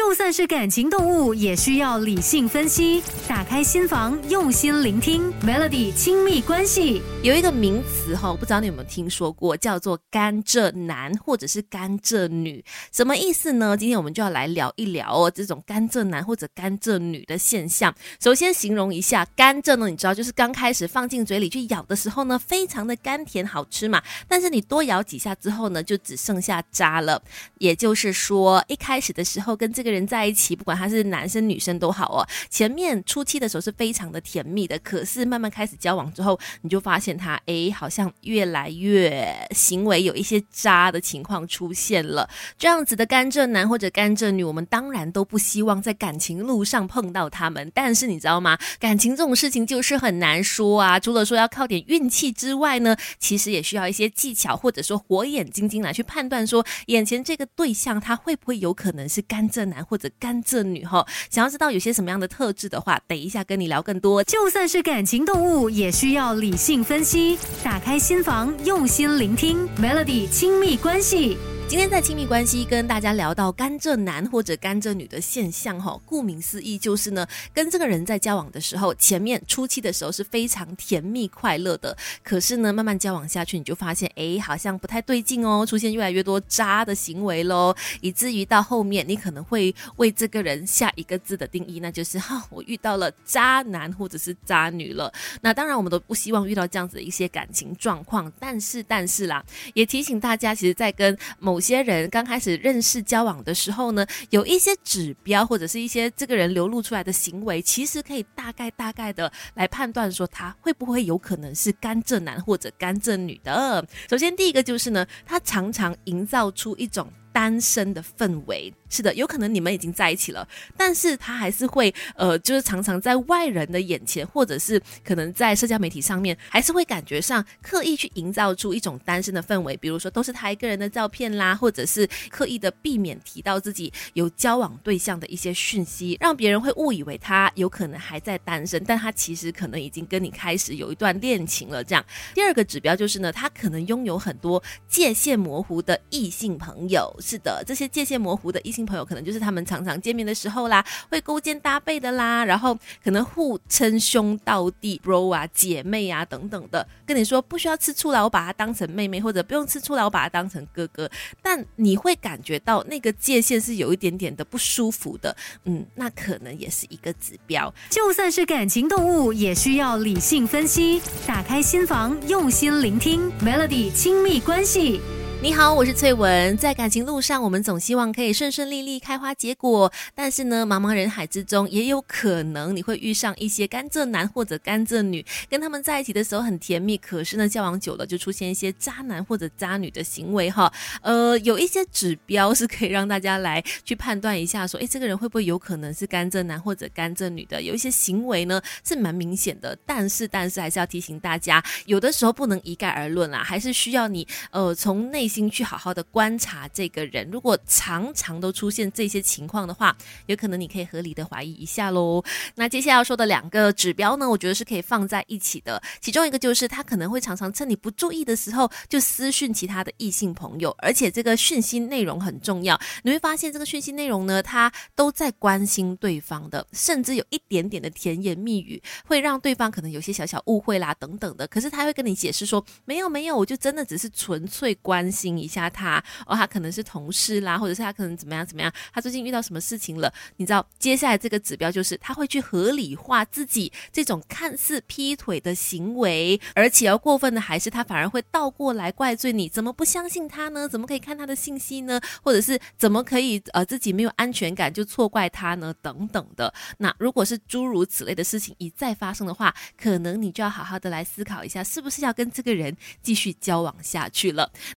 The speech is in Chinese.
就算是感情动物，也需要理性分析。打开心房，用心聆听。Melody 亲密关系有一个名词哈，不知道你有没有听说过，叫做甘蔗男或者是甘蔗女，什么意思呢？今天我们就要来聊一聊哦，这种甘蔗男或者甘蔗女的现象。首先形容一下甘蔗呢，你知道就是刚开始放进嘴里去咬的时候呢，非常的甘甜好吃嘛，但是你多咬几下之后呢，就只剩下渣了。也就是说，一开始的时候跟这个人在一起，不管他是男生女生都好哦。前面初期的时候是非常的甜蜜的，可是慢慢开始交往之后，你就发现他哎，好像越来越行为有一些渣的情况出现了。这样子的甘蔗男或者甘蔗女，我们当然都不希望在感情路上碰到他们。但是你知道吗？感情这种事情就是很难说啊。除了说要靠点运气之外呢，其实也需要一些技巧，或者说火眼金睛来去判断说，眼前这个对象他会不会有可能是甘蔗。男或者甘蔗女哈，想要知道有些什么样的特质的话，等一下跟你聊更多。就算是感情动物，也需要理性分析。打开心房，用心聆听，Melody 亲密关系。今天在亲密关系跟大家聊到甘蔗男或者甘蔗女的现象哈，顾名思义就是呢，跟这个人在交往的时候，前面初期的时候是非常甜蜜快乐的，可是呢，慢慢交往下去，你就发现哎，好像不太对劲哦，出现越来越多渣的行为喽，以至于到后面你可能会为这个人下一个字的定义，那就是哈，我遇到了渣男或者是渣女了。那当然我们都不希望遇到这样子的一些感情状况，但是但是啦，也提醒大家，其实，在跟某有些人刚开始认识交往的时候呢，有一些指标或者是一些这个人流露出来的行为，其实可以大概大概的来判断说他会不会有可能是甘蔗男或者甘蔗女的。首先第一个就是呢，他常常营造出一种单身的氛围。是的，有可能你们已经在一起了，但是他还是会，呃，就是常常在外人的眼前，或者是可能在社交媒体上面，还是会感觉上刻意去营造出一种单身的氛围，比如说都是他一个人的照片啦，或者是刻意的避免提到自己有交往对象的一些讯息，让别人会误以为他有可能还在单身，但他其实可能已经跟你开始有一段恋情了。这样，第二个指标就是呢，他可能拥有很多界限模糊的异性朋友。是的，这些界限模糊的异性。朋友可能就是他们常常见面的时候啦，会勾肩搭背的啦，然后可能互称兄道弟，bro 啊，姐妹啊等等的，跟你说不需要吃醋啦，我把他当成妹妹，或者不用吃醋啦，我把他当成哥哥。但你会感觉到那个界限是有一点点的不舒服的，嗯，那可能也是一个指标。就算是感情动物，也需要理性分析，打开心房，用心聆听，Melody 亲密关系。你好，我是翠文。在感情路上，我们总希望可以顺顺利利、开花结果。但是呢，茫茫人海之中，也有可能你会遇上一些甘蔗男或者甘蔗女，跟他们在一起的时候很甜蜜，可是呢，交往久了就出现一些渣男或者渣女的行为哈。呃，有一些指标是可以让大家来去判断一下，说，哎，这个人会不会有可能是甘蔗男或者甘蔗女的？有一些行为呢是蛮明显的，但是但是还是要提醒大家，有的时候不能一概而论啦，还是需要你呃从内。心去好好的观察这个人，如果常常都出现这些情况的话，有可能你可以合理的怀疑一下喽。那接下来要说的两个指标呢，我觉得是可以放在一起的。其中一个就是他可能会常常趁你不注意的时候就私讯其他的异性朋友，而且这个讯息内容很重要。你会发现这个讯息内容呢，他都在关心对方的，甚至有一点点的甜言蜜语，会让对方可能有些小小误会啦等等的。可是他会跟你解释说，没有没有，我就真的只是纯粹关心。心一下他哦，他可能是同事啦，或者是他可能怎么样怎么样，他最近遇到什么事情了？你知道，接下来这个指标就是他会去合理化自己这种看似劈腿的行为，而且要过分的还是他反而会倒过来怪罪你，怎么不相信他呢？怎么可以看他的信息呢？或者是怎么可以呃自己没有安全感就错怪他呢？等等的。那如果是诸如此类的事情一再发生的话，可能你就要好好的来思考一下，是不是要跟这个人继续交往下去了？